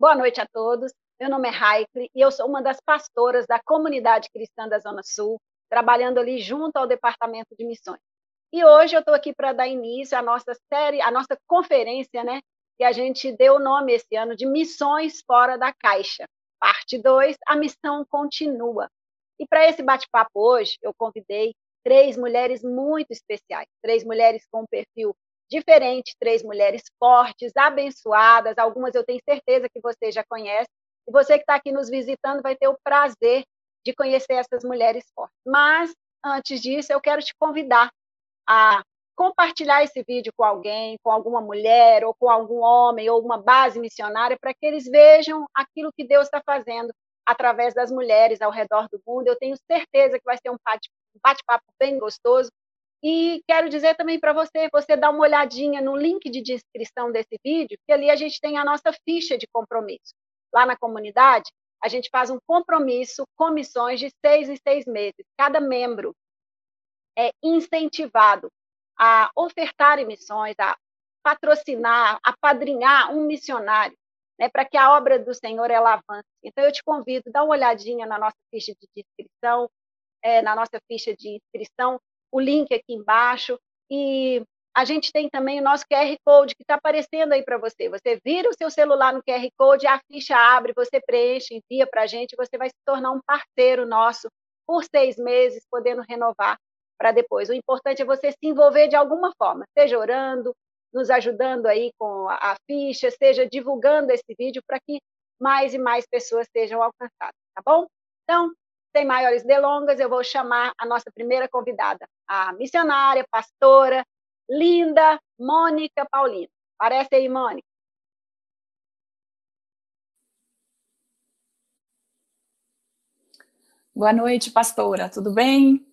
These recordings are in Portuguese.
Boa noite a todos. Meu nome é Raikle e eu sou uma das pastoras da comunidade cristã da Zona Sul, trabalhando ali junto ao Departamento de Missões. E hoje eu estou aqui para dar início à nossa série, à nossa conferência, né? Que a gente deu o nome esse ano de Missões Fora da Caixa. Parte 2, a missão continua. E para esse bate-papo hoje, eu convidei três mulheres muito especiais, três mulheres com um perfil diferente, três mulheres fortes, abençoadas, algumas eu tenho certeza que você já conhece, e você que está aqui nos visitando vai ter o prazer de conhecer essas mulheres fortes. Mas, antes disso, eu quero te convidar a compartilhar esse vídeo com alguém, com alguma mulher, ou com algum homem, ou uma base missionária, para que eles vejam aquilo que Deus está fazendo através das mulheres ao redor do mundo. Eu tenho certeza que vai ser um bate-papo bem gostoso. E quero dizer também para você, você dar uma olhadinha no link de descrição desse vídeo, que ali a gente tem a nossa ficha de compromisso. Lá na comunidade, a gente faz um compromisso com missões de seis em seis meses. Cada membro é incentivado a ofertar emissões, a patrocinar, a padrinhar um missionário, né, para que a obra do Senhor ela avance. Então eu te convido, dá uma olhadinha na nossa ficha de inscrição, é, na nossa ficha de inscrição, o link aqui embaixo e a gente tem também o nosso QR Code que está aparecendo aí para você. Você vira o seu celular no QR Code, a ficha abre, você preenche, envia para a gente, você vai se tornar um parceiro nosso por seis meses, podendo renovar para depois. O importante é você se envolver de alguma forma, seja orando, nos ajudando aí com a, ficha, seja divulgando esse vídeo para que mais e mais pessoas sejam alcançadas, tá bom? Então, sem maiores delongas, eu vou chamar a nossa primeira convidada, a missionária, pastora, linda Mônica Paulino. Aparece aí, Mônica. Boa noite, pastora. Tudo bem?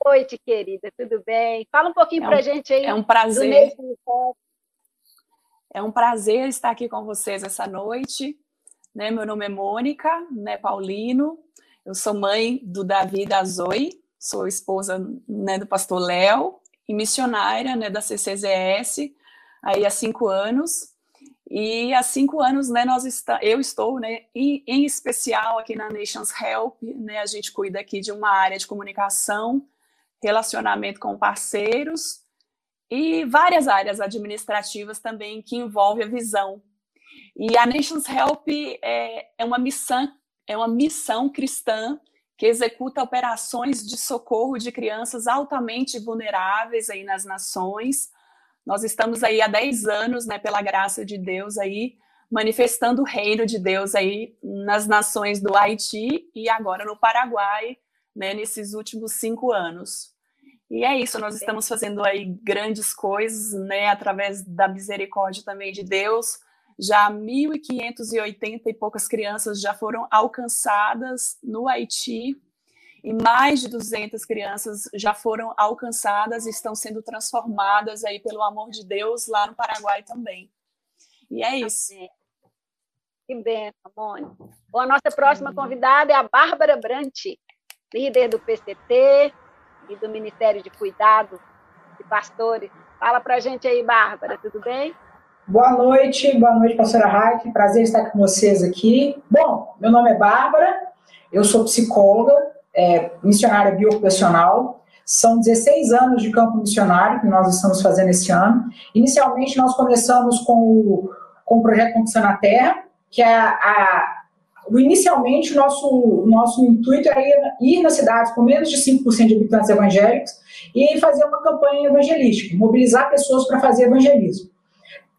Boa noite, querida. Tudo bem? Fala um pouquinho é um, para a gente aí. É um prazer. É um prazer estar aqui com vocês essa noite. Né, meu nome é Mônica, né, Paulino. Eu sou mãe do Davi da Zoe, sou esposa né, do pastor Léo e missionária né, da CCZS aí há cinco anos. E há cinco anos, né, nós está, eu estou, né, em, em, especial aqui na Nations Help, né, a gente cuida aqui de uma área de comunicação, relacionamento com parceiros e várias áreas administrativas também que envolve a visão. E a Nations Help é, é uma missão, é uma missão cristã que executa operações de socorro de crianças altamente vulneráveis aí nas nações. Nós estamos aí há 10 anos, né, pela graça de Deus aí, manifestando o reino de Deus aí nas nações do Haiti e agora no Paraguai, né, nesses últimos cinco anos. E é isso, nós estamos fazendo aí grandes coisas, né, através da misericórdia também de Deus, já 1.580 e poucas crianças já foram alcançadas no Haiti e mais de 200 crianças já foram alcançadas e estão sendo transformadas aí pelo amor de Deus lá no Paraguai também. E é isso. Que bem, Mônica. Bom, a nossa próxima convidada é a Bárbara Brant, líder do PCT e do Ministério de Cuidado de Pastores. Fala para a gente aí, Bárbara, tudo bem? Boa noite, boa noite, pastora Raik. Prazer estar com vocês aqui. Bom, meu nome é Bárbara, eu sou psicóloga, é, missionária biocupacional. São 16 anos de campo missionário que nós estamos fazendo esse ano. Inicialmente, nós começamos com o, com o projeto Conquistando a Terra, que é a, a inicialmente, o nosso, nosso intuito era ir, ir nas cidades com menos de 5% de habitantes evangélicos e fazer uma campanha evangelística, mobilizar pessoas para fazer evangelismo.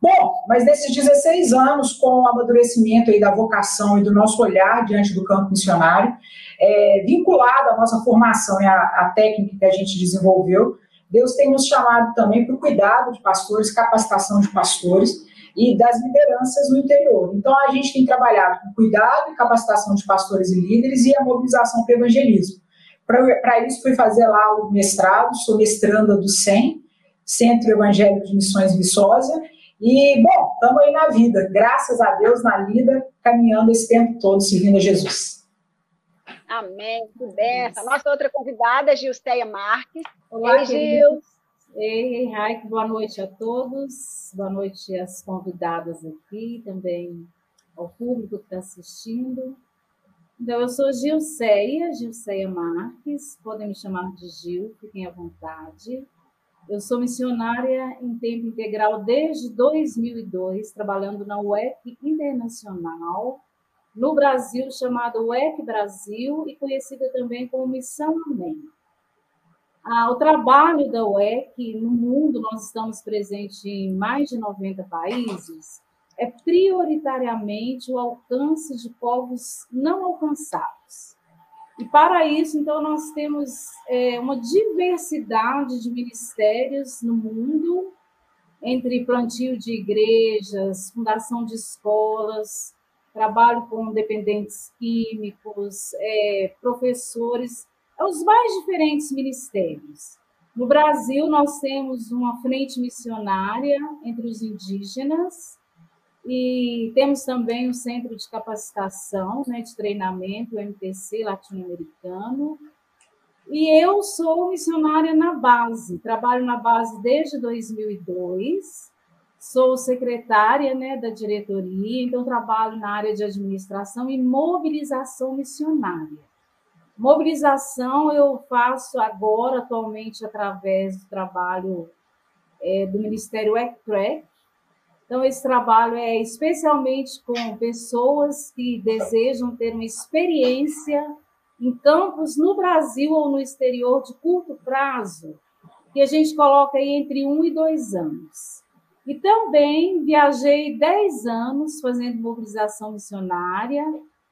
Bom, mas nesses 16 anos, com o amadurecimento aí da vocação e do nosso olhar diante do campo missionário, é, vinculado à nossa formação e à, à técnica que a gente desenvolveu, Deus tem nos chamado também para o cuidado de pastores, capacitação de pastores e das lideranças no interior. Então, a gente tem trabalhado com cuidado e capacitação de pastores e líderes e a mobilização para o evangelismo. Para isso, fui fazer lá o mestrado, sou mestranda do SEM, Centro Evangélico de Missões Viçosa, e, bom, estamos aí na vida, graças a Deus, na lida, caminhando esse tempo todo, seguindo a Jesus. Amém, que benção. Nossa outra convidada é Gilceia Marques. Olá, Ei, Gil. Ei, Raik, boa noite a todos. Boa noite às convidadas aqui, também ao público que está assistindo. Então, eu sou Gilceia, Gilceia Marques, podem me chamar de Gil, fiquem à vontade. Eu sou missionária em tempo integral desde 2002, trabalhando na UEC Internacional, no Brasil, chamada UEC Brasil, e conhecida também como Missão Amém. Ah, o trabalho da UEC no mundo, nós estamos presentes em mais de 90 países, é prioritariamente o alcance de povos não alcançados. E para isso, então, nós temos é, uma diversidade de ministérios no mundo, entre plantio de igrejas, fundação de escolas, trabalho com dependentes químicos, é, professores, é os mais diferentes ministérios. No Brasil, nós temos uma frente missionária entre os indígenas, e temos também um centro de capacitação, né, de treinamento, o MTC latino-americano. E eu sou missionária na base, trabalho na base desde 2002, sou secretária né, da diretoria, então trabalho na área de administração e mobilização missionária. Mobilização eu faço agora, atualmente, através do trabalho é, do Ministério ECTREC, então, esse trabalho é especialmente com pessoas que desejam ter uma experiência em campos no Brasil ou no exterior de curto prazo, que a gente coloca aí entre um e dois anos. E também viajei dez anos fazendo mobilização missionária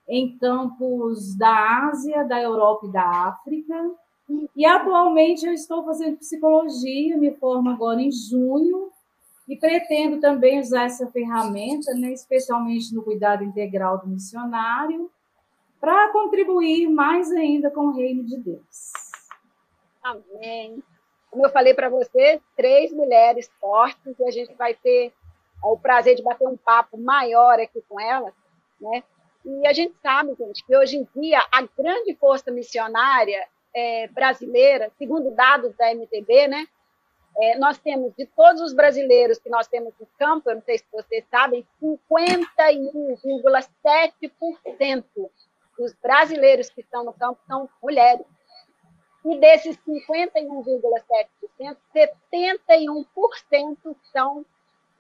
em campos da Ásia, da Europa e da África. E atualmente eu estou fazendo psicologia, me formo agora em junho, e pretendo também usar essa ferramenta, né, especialmente no cuidado integral do missionário, para contribuir mais ainda com o reino de Deus. Amém. Como eu falei para você, três mulheres fortes, e a gente vai ter o prazer de bater um papo maior aqui com elas, né? E a gente sabe, gente, que hoje em dia a grande força missionária é, brasileira, segundo dados da MTB, né, é, nós temos, de todos os brasileiros que nós temos no campo, eu não sei se vocês sabem, 51,7% dos brasileiros que estão no campo são mulheres. E desses 51,7%, 71% são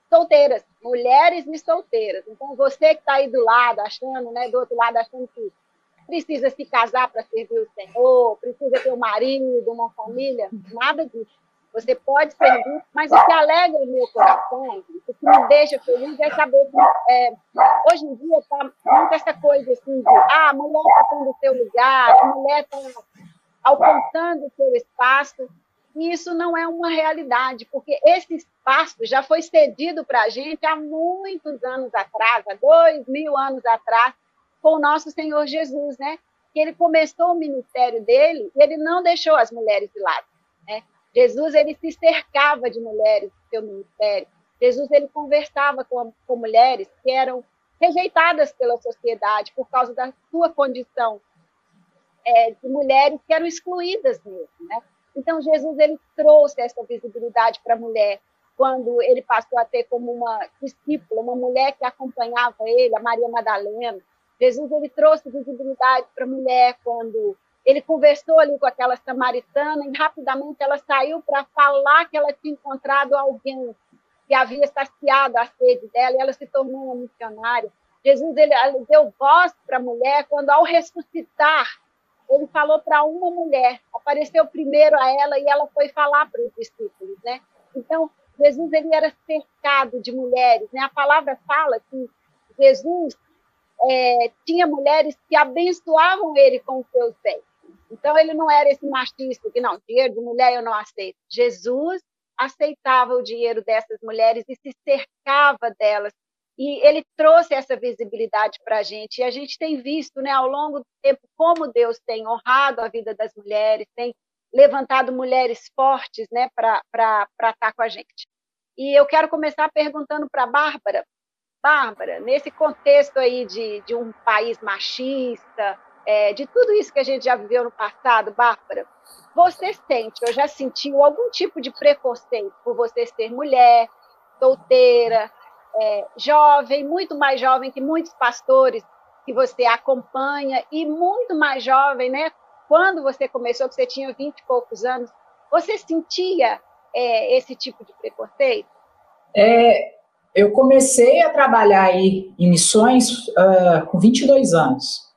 solteiras, mulheres e solteiras. Então, você que está aí do lado, achando, né, do outro lado, achando que precisa se casar para servir o Senhor, precisa ter um marido, uma família, nada disso. Você pode servir, mas o que alegra o meu coração, o que me deixa feliz é saber que é, hoje em dia está muito essa coisa assim de ah, a mulher está tendo o seu lugar, a mulher está alcançando o seu espaço. E isso não é uma realidade, porque esse espaço já foi cedido para a gente há muitos anos atrás, há dois mil anos atrás, com o nosso Senhor Jesus, né? Que ele começou o ministério dele e ele não deixou as mulheres de lado. Né? Jesus ele se cercava de mulheres no seu ministério. Jesus ele conversava com, com mulheres que eram rejeitadas pela sociedade por causa da sua condição é, de mulheres que eram excluídas mesmo, né? Então Jesus ele trouxe essa visibilidade para a mulher quando ele passou a ter como uma discípula uma mulher que acompanhava ele, a Maria Madalena. Jesus ele trouxe visibilidade para a mulher quando ele conversou ali com aquela samaritana e rapidamente ela saiu para falar que ela tinha encontrado alguém que havia saciado a sede dela e ela se tornou uma missionária. Jesus ele, ele deu voz para a mulher quando, ao ressuscitar, ele falou para uma mulher, apareceu primeiro a ela e ela foi falar para os discípulos, né? Então, Jesus ele era cercado de mulheres, né? A palavra fala que Jesus é, tinha mulheres que abençoavam ele com os seus bens. Então, ele não era esse machista que, não, dinheiro de mulher eu não aceito. Jesus aceitava o dinheiro dessas mulheres e se cercava delas. E ele trouxe essa visibilidade para a gente. E a gente tem visto, né, ao longo do tempo, como Deus tem honrado a vida das mulheres, tem levantado mulheres fortes né, para estar com a gente. E eu quero começar perguntando para a Bárbara. Bárbara, nesse contexto aí de, de um país machista, é, de tudo isso que a gente já viveu no passado, Bárbara, você sente ou já sentiu algum tipo de preconceito por você ser mulher, solteira, é, jovem, muito mais jovem que muitos pastores que você acompanha, e muito mais jovem, né? Quando você começou, que você tinha 20 e poucos anos, você sentia é, esse tipo de preconceito? É, eu comecei a trabalhar aí em missões uh, com 22 anos.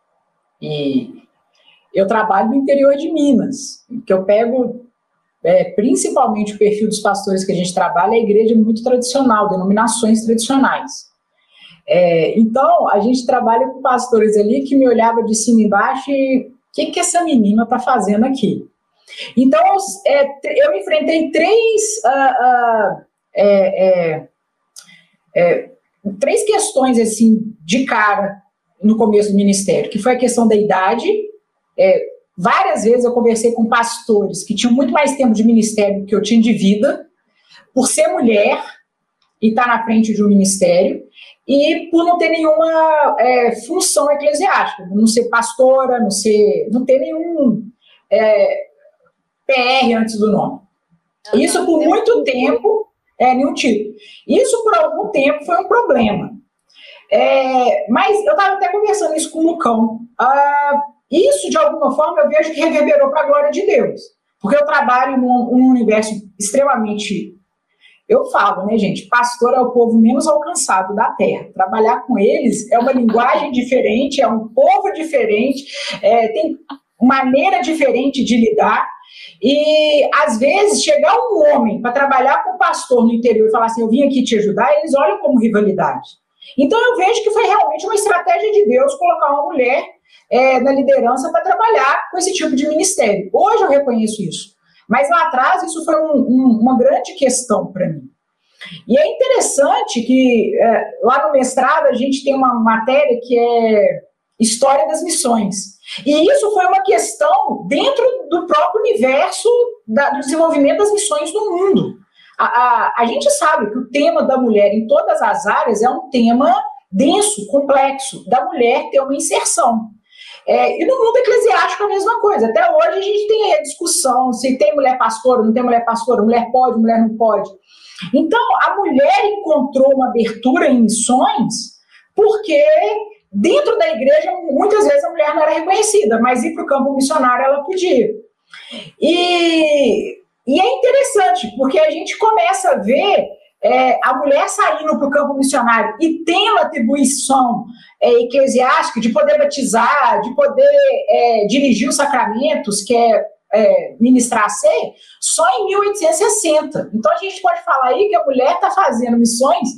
E eu trabalho no interior de Minas, que eu pego é, principalmente o perfil dos pastores que a gente trabalha, é a igreja muito tradicional, denominações tradicionais. É, então, a gente trabalha com pastores ali que me olhavam de cima e embaixo e o que, que essa menina está fazendo aqui? Então, é, eu enfrentei três, uh, uh, três questões assim de cara no começo do ministério, que foi a questão da idade. várias vezes eu conversei com pastores que tinham muito mais tempo de ministério do que eu tinha de vida, por ser mulher e estar na frente de um ministério e por não ter nenhuma é, função eclesiástica, não ser pastora, não ser, não ter nenhum é, PR antes do nome. Isso por muito tempo, é, nenhum tipo. Isso por algum tempo foi um problema. É, mas eu estava até conversando isso com o Lucão. Ah, isso, de alguma forma, eu vejo que reverberou para a glória de Deus. Porque eu trabalho num, num universo extremamente eu falo, né, gente? Pastor é o povo menos alcançado da terra. Trabalhar com eles é uma linguagem diferente, é um povo diferente, é, tem maneira diferente de lidar. E às vezes chegar um homem para trabalhar com o pastor no interior e falar assim: Eu vim aqui te ajudar, eles olham como rivalidade. Então eu vejo que foi realmente uma estratégia de Deus colocar uma mulher é, na liderança para trabalhar com esse tipo de ministério. Hoje eu reconheço isso. Mas lá atrás isso foi um, um, uma grande questão para mim. E é interessante que é, lá no mestrado a gente tem uma matéria que é História das Missões. E isso foi uma questão dentro do próprio universo da, do desenvolvimento das missões no mundo. A, a, a gente sabe que o tema da mulher em todas as áreas é um tema denso, complexo, da mulher ter uma inserção. É, e no mundo eclesiástico a mesma coisa. Até hoje a gente tem a discussão se tem mulher pastora, não tem mulher pastora, mulher pode, mulher não pode. Então, a mulher encontrou uma abertura em missões porque dentro da igreja muitas vezes a mulher não era reconhecida, mas ir para o campo missionário ela podia. E, e é interessante, porque a gente começa a ver é, a mulher saindo para o campo missionário e tendo atribuição é, eclesiástica de poder batizar, de poder é, dirigir os sacramentos, que é, é ministrar a ceia, só em 1860. Então a gente pode falar aí que a mulher está fazendo missões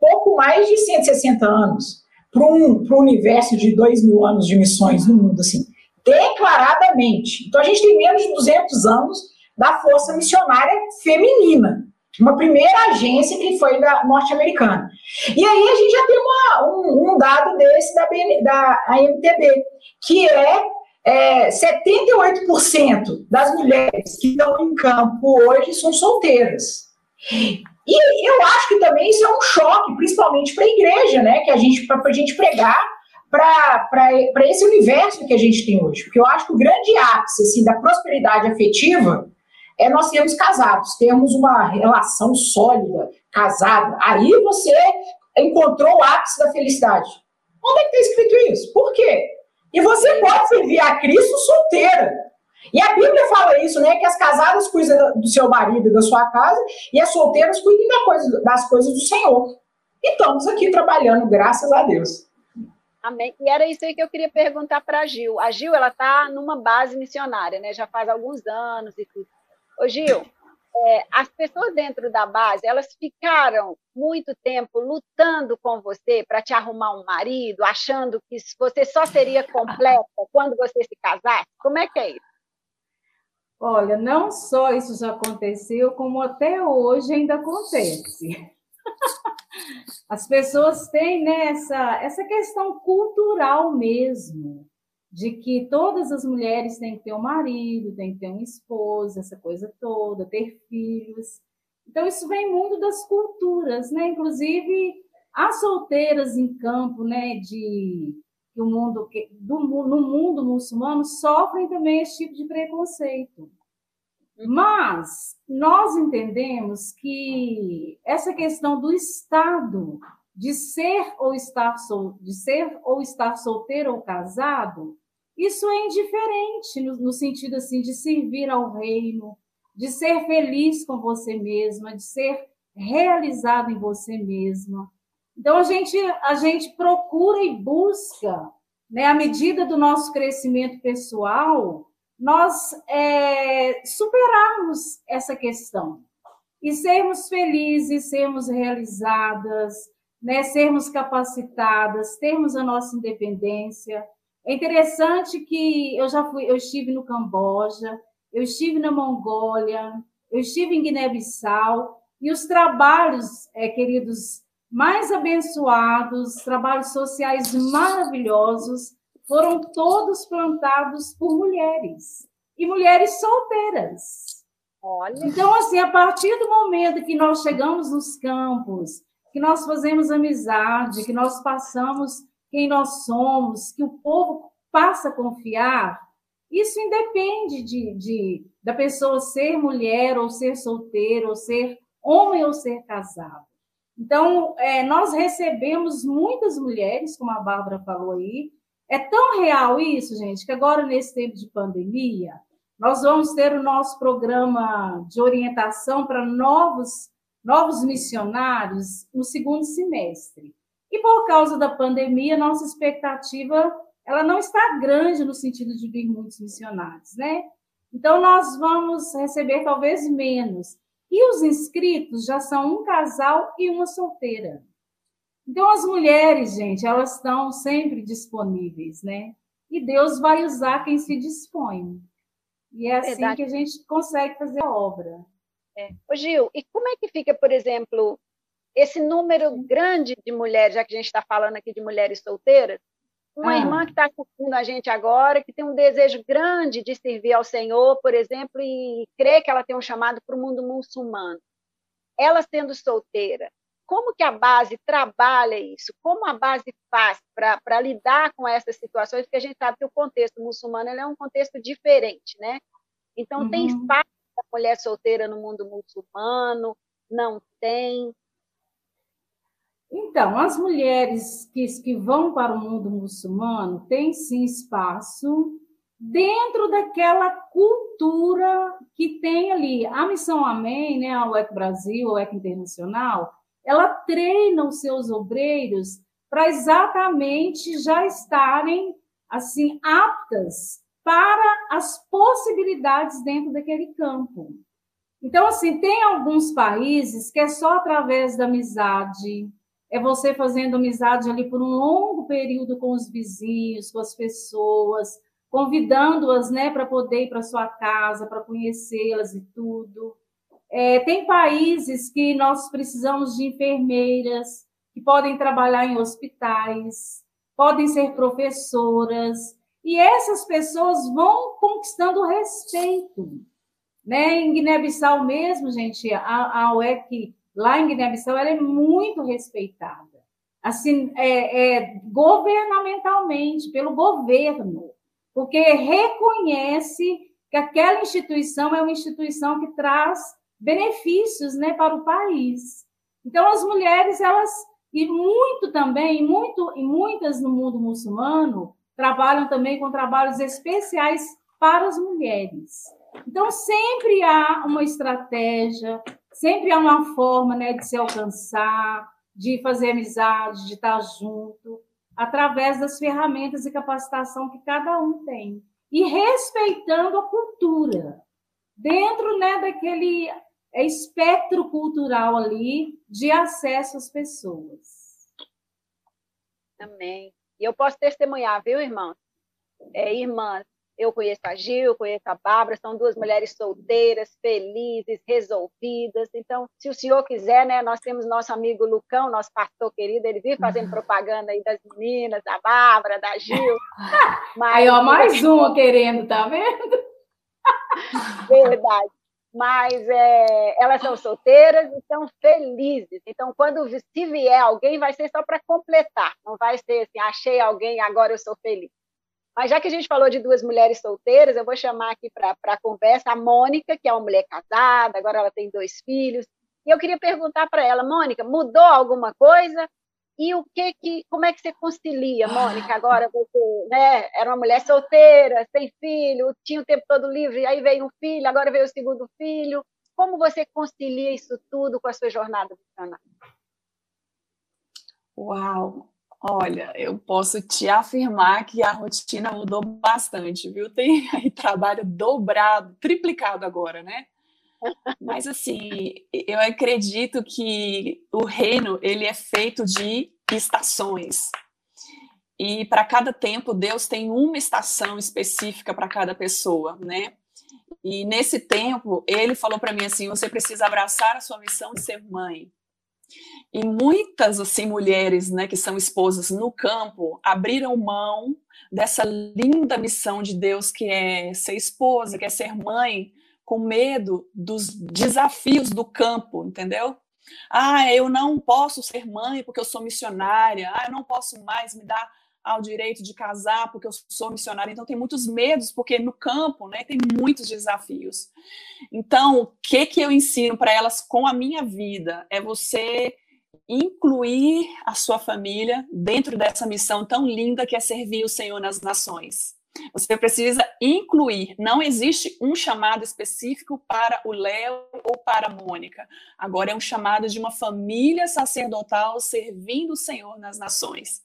pouco mais de 160 anos para um, universo de 2 mil anos de missões no mundo, assim, declaradamente. Então a gente tem menos de 200 anos da força missionária feminina uma primeira agência que foi da norte-americana. E aí a gente já tem uma, um, um, dado desse da, BN, da AMTB, que é, é 78% das mulheres que estão em campo hoje são solteiras. E eu acho que também isso é um choque, principalmente para a igreja, né? Que a gente, para a gente pregar para esse universo que a gente tem hoje. Porque eu acho que o grande ápice assim, da prosperidade afetiva é nós sermos casados, termos uma relação sólida, casada. Aí você encontrou o ápice da felicidade. Onde é que está escrito isso? Por quê? E você pode servir a Cristo solteira. E a Bíblia fala isso, né? Que as casadas cuidam do seu marido e da sua casa, e as solteiras cuidem da coisa, das coisas do Senhor. E estamos aqui trabalhando, graças a Deus. Amém. E era isso aí que eu queria perguntar para a Gil. A Gil, ela está numa base missionária, né? Já faz alguns anos e tudo. Ô, Gil, é, as pessoas dentro da base, elas ficaram muito tempo lutando com você para te arrumar um marido, achando que você só seria completa quando você se casasse? Como é que é isso? Olha, não só isso já aconteceu, como até hoje ainda acontece. As pessoas têm né, essa, essa questão cultural mesmo de que todas as mulheres têm que ter um marido, têm que ter uma esposa, essa coisa toda, ter filhos. Então, isso vem mundo das culturas, né? Inclusive, as solteiras em campo, né, de que o mundo do, no mundo muçulmano sofrem também esse tipo de preconceito. Mas nós entendemos que essa questão do Estado de ser ou estar sol, de ser ou estar solteiro ou casado, isso é indiferente no, no sentido assim de servir ao reino, de ser feliz com você mesma, de ser realizado em você mesma. Então a gente a gente procura e busca, né, à medida do nosso crescimento pessoal, nós é, superarmos essa questão e sermos felizes, sermos realizadas, né, sermos capacitadas, termos a nossa independência. É interessante que eu já fui, eu estive no Camboja, eu estive na Mongólia, eu estive em Guiné-Bissau e os trabalhos, é, queridos, mais abençoados, trabalhos sociais maravilhosos, foram todos plantados por mulheres e mulheres solteiras. Olha. Então, assim, a partir do momento que nós chegamos nos campos, que nós fazemos amizade, que nós passamos quem nós somos, que o povo passa a confiar, isso independe de, de da pessoa ser mulher ou ser solteira, ou ser homem ou ser casado. Então, é, nós recebemos muitas mulheres, como a Bárbara falou aí. É tão real isso, gente, que agora, nesse tempo de pandemia, nós vamos ter o nosso programa de orientação para novos novos missionários no segundo semestre. E por causa da pandemia, nossa expectativa ela não está grande no sentido de vir muitos missionários, né? Então nós vamos receber talvez menos. E os inscritos já são um casal e uma solteira. Então as mulheres, gente, elas estão sempre disponíveis, né? E Deus vai usar quem se dispõe. E é assim Verdade. que a gente consegue fazer a obra. É. Ô, Gil, e como é que fica, por exemplo, esse número grande de mulheres, já que a gente está falando aqui de mulheres solteiras, uma ah. irmã que está assistindo a gente agora, que tem um desejo grande de servir ao Senhor, por exemplo, e crê que ela tem um chamado para o mundo muçulmano. Ela sendo solteira, como que a base trabalha isso? Como a base faz para lidar com essas situações? Porque a gente sabe que o contexto muçulmano é um contexto diferente, né? Então, uhum. tem espaço mulher solteira no mundo muçulmano? Não tem? Então, as mulheres que, que vão para o mundo muçulmano têm sim espaço dentro daquela cultura que tem ali. A Missão Amém, né, a UEC Brasil, a UEC Internacional, ela treina os seus obreiros para exatamente já estarem assim aptas para as possibilidades dentro daquele campo. Então, assim, tem alguns países que é só através da amizade, é você fazendo amizade ali por um longo período com os vizinhos, com as pessoas, convidando-as, né, para poder ir para sua casa, para conhecê-las e tudo. É, tem países que nós precisamos de enfermeiras que podem trabalhar em hospitais, podem ser professoras, e essas pessoas vão conquistando respeito. Né? Em Guiné-Bissau mesmo, gente, a, a UEC lá em Guiné-Bissau ela é muito respeitada. Assim, é, é, governamentalmente, pelo governo, porque reconhece que aquela instituição é uma instituição que traz benefícios né, para o país. Então, as mulheres, elas, e muito também, muito, e muitas no mundo muçulmano, trabalham também com trabalhos especiais para as mulheres. Então, sempre há uma estratégia, sempre há uma forma né, de se alcançar, de fazer amizade, de estar junto, através das ferramentas e capacitação que cada um tem. E respeitando a cultura, dentro né, daquele espectro cultural ali de acesso às pessoas. Amém. E eu posso testemunhar, viu, irmãos? É, irmãs, eu conheço a Gil, conheço a Bárbara, são duas mulheres solteiras, felizes, resolvidas. Então, se o senhor quiser, né, nós temos nosso amigo Lucão, nosso pastor querido, ele vive fazendo propaganda aí das meninas, da Bárbara, da Gil. Mas, aí, ó, mais uma querendo, tá vendo? Verdade mas é, elas são solteiras e estão felizes. Então, quando se vier alguém, vai ser só para completar, não vai ser assim, achei alguém, agora eu sou feliz. Mas já que a gente falou de duas mulheres solteiras, eu vou chamar aqui para a conversa a Mônica, que é uma mulher casada, agora ela tem dois filhos. E eu queria perguntar para ela, Mônica, mudou alguma coisa? E o que que, como é que você concilia, Mônica? Agora você, né, era uma mulher solteira, sem filho, tinha o tempo todo livre, aí veio um filho, agora veio o segundo filho. Como você concilia isso tudo com a sua jornada profissional? Uau! Olha, eu posso te afirmar que a rotina mudou bastante, viu? Tem aí trabalho dobrado, triplicado agora, né? Mas assim, eu acredito que o reino ele é feito de estações. E para cada tempo Deus tem uma estação específica para cada pessoa, né? E nesse tempo ele falou para mim assim: você precisa abraçar a sua missão de ser mãe. E muitas assim mulheres, né, que são esposas no campo, abriram mão dessa linda missão de Deus que é ser esposa, que é ser mãe, com medo dos desafios do campo, entendeu? Ah, eu não posso ser mãe porque eu sou missionária. Ah, eu não posso mais me dar ao direito de casar porque eu sou missionária. Então tem muitos medos porque no campo, né, tem muitos desafios. Então, o que que eu ensino para elas com a minha vida é você incluir a sua família dentro dessa missão tão linda que é servir o Senhor nas nações. Você precisa incluir. Não existe um chamado específico para o Léo ou para a Mônica. Agora é um chamado de uma família sacerdotal servindo o Senhor nas nações.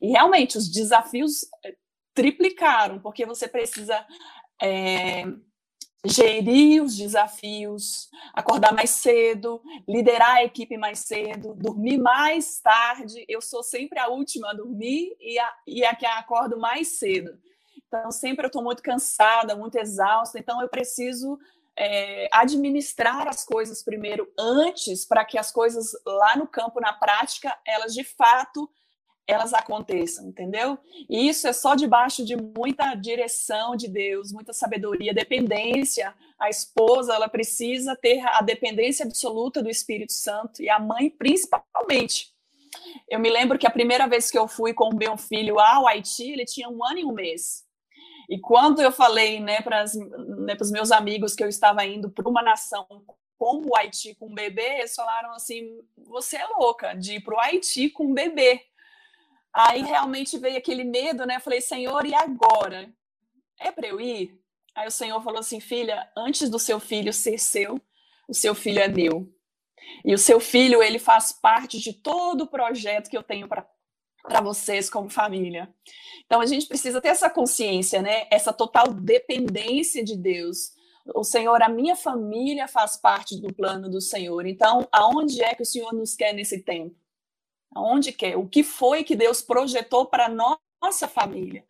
E realmente os desafios eh, triplicaram, porque você precisa é, gerir os desafios, acordar mais cedo, liderar a equipe mais cedo, dormir mais tarde. Eu sou sempre a última a dormir e a, e a que acordo mais cedo. Então, sempre eu estou muito cansada, muito exausta, então eu preciso é, administrar as coisas primeiro antes para que as coisas lá no campo, na prática, elas de fato elas aconteçam, entendeu? E isso é só debaixo de muita direção de Deus, muita sabedoria, dependência. A esposa, ela precisa ter a dependência absoluta do Espírito Santo e a mãe principalmente. Eu me lembro que a primeira vez que eu fui com o meu filho ao Haiti, ele tinha um ano e um mês. E quando eu falei né, para né, os meus amigos que eu estava indo para uma nação como o Haiti com um bebê, eles falaram assim: você é louca de ir para o Haiti com um bebê. Aí realmente veio aquele medo, né? Eu falei, Senhor, e agora? É para eu ir? Aí o Senhor falou assim: filha, antes do seu filho ser seu, o seu filho é meu. E o seu filho, ele faz parte de todo o projeto que eu tenho para para vocês como família. Então a gente precisa ter essa consciência, né? Essa total dependência de Deus. O Senhor, a minha família faz parte do plano do Senhor. Então, aonde é que o Senhor nos quer nesse tempo? Aonde quer? O que foi que Deus projetou para nossa família?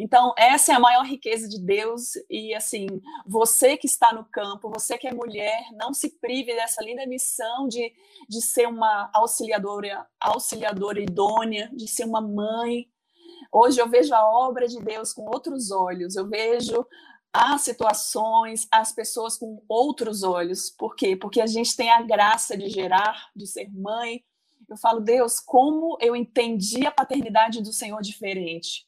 Então, essa é a maior riqueza de Deus. E, assim, você que está no campo, você que é mulher, não se prive dessa linda missão de, de ser uma auxiliadora, auxiliadora idônea, de ser uma mãe. Hoje eu vejo a obra de Deus com outros olhos. Eu vejo as situações, as pessoas com outros olhos. Por quê? Porque a gente tem a graça de gerar, de ser mãe. Eu falo, Deus, como eu entendi a paternidade do Senhor diferente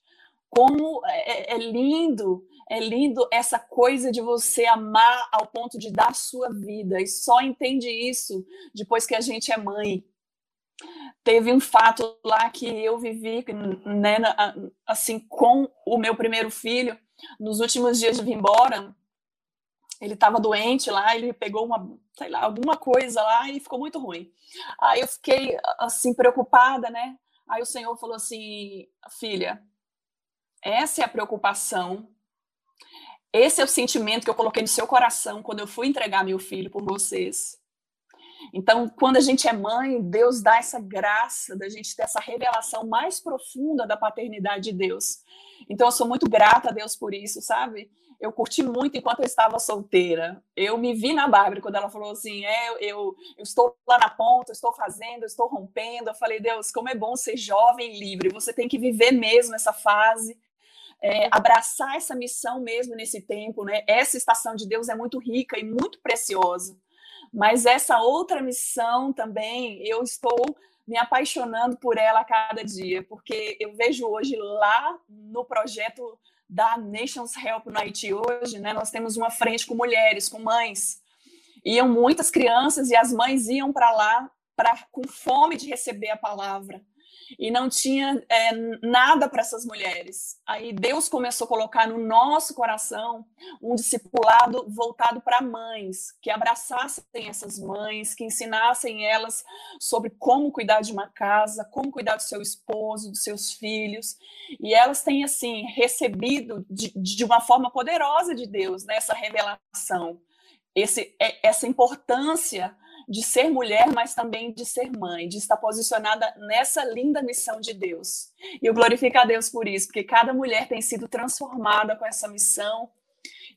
como é, é, é, lindo, é lindo essa coisa de você amar ao ponto de dar sua vida, e só entende isso depois que a gente é mãe. Teve um fato lá que eu vivi, né, assim, com o meu primeiro filho, nos últimos dias de vir embora, ele estava doente lá, ele pegou uma, sei lá, alguma coisa lá e ficou muito ruim. Aí eu fiquei, assim, preocupada, né? Aí o Senhor falou assim, filha, essa é a preocupação. Esse é o sentimento que eu coloquei no seu coração quando eu fui entregar meu filho por vocês. Então, quando a gente é mãe, Deus dá essa graça da gente ter essa revelação mais profunda da paternidade de Deus. Então, eu sou muito grata a Deus por isso, sabe? Eu curti muito enquanto eu estava solteira. Eu me vi na Bárbara quando ela falou assim: é, eu, eu estou lá na ponta, eu estou fazendo, eu estou rompendo. Eu falei, Deus, como é bom ser jovem e livre. Você tem que viver mesmo essa fase é, abraçar essa missão mesmo nesse tempo, né? Essa estação de Deus é muito rica e muito preciosa. Mas essa outra missão também, eu estou me apaixonando por ela a cada dia, porque eu vejo hoje lá no projeto da Nations Help no Haiti hoje, né, nós temos uma frente com mulheres, com mães. Iam muitas crianças e as mães iam para lá pra, com fome de receber a palavra e não tinha é, nada para essas mulheres. Aí Deus começou a colocar no nosso coração um discipulado voltado para mães, que abraçassem essas mães, que ensinassem elas sobre como cuidar de uma casa, como cuidar do seu esposo, dos seus filhos. E elas têm, assim, recebido de, de uma forma poderosa de Deus né, revelação. Esse, é, essa importância de ser mulher, mas também de ser mãe, de estar posicionada nessa linda missão de Deus. E eu glorifico a Deus por isso, porque cada mulher tem sido transformada com essa missão.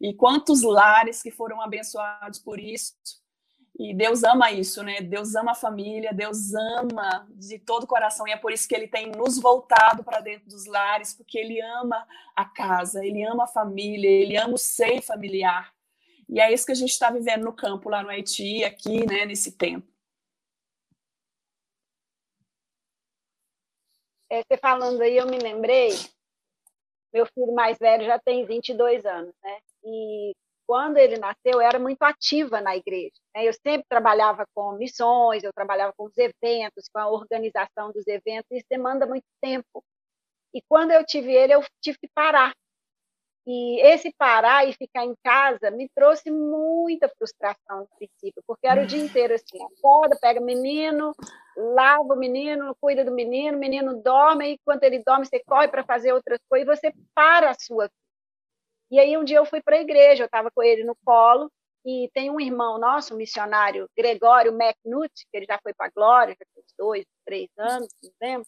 E quantos lares que foram abençoados por isso. E Deus ama isso, né? Deus ama a família, Deus ama de todo o coração, e é por isso que ele tem nos voltado para dentro dos lares, porque ele ama a casa, ele ama a família, ele ama o seio familiar. E é isso que a gente está vivendo no campo lá no Haiti, aqui, né, nesse tempo. É, você falando aí, eu me lembrei, meu filho mais velho já tem 22 anos, né? E quando ele nasceu, eu era muito ativa na igreja. Né? Eu sempre trabalhava com missões, eu trabalhava com os eventos, com a organização dos eventos, isso demanda muito tempo. E quando eu tive ele, eu tive que parar, e esse parar e ficar em casa me trouxe muita frustração no princípio, porque era o dia inteiro assim, acorda, pega menino, lava o menino, cuida do menino, o menino dorme, e enquanto ele dorme, você corre para fazer outras coisas, e você para a sua vida. E aí um dia eu fui para a igreja, eu estava com ele no colo, e tem um irmão nosso, um missionário, Gregório McNutt, que ele já foi para a Glória, já tem dois, três anos, não lembro,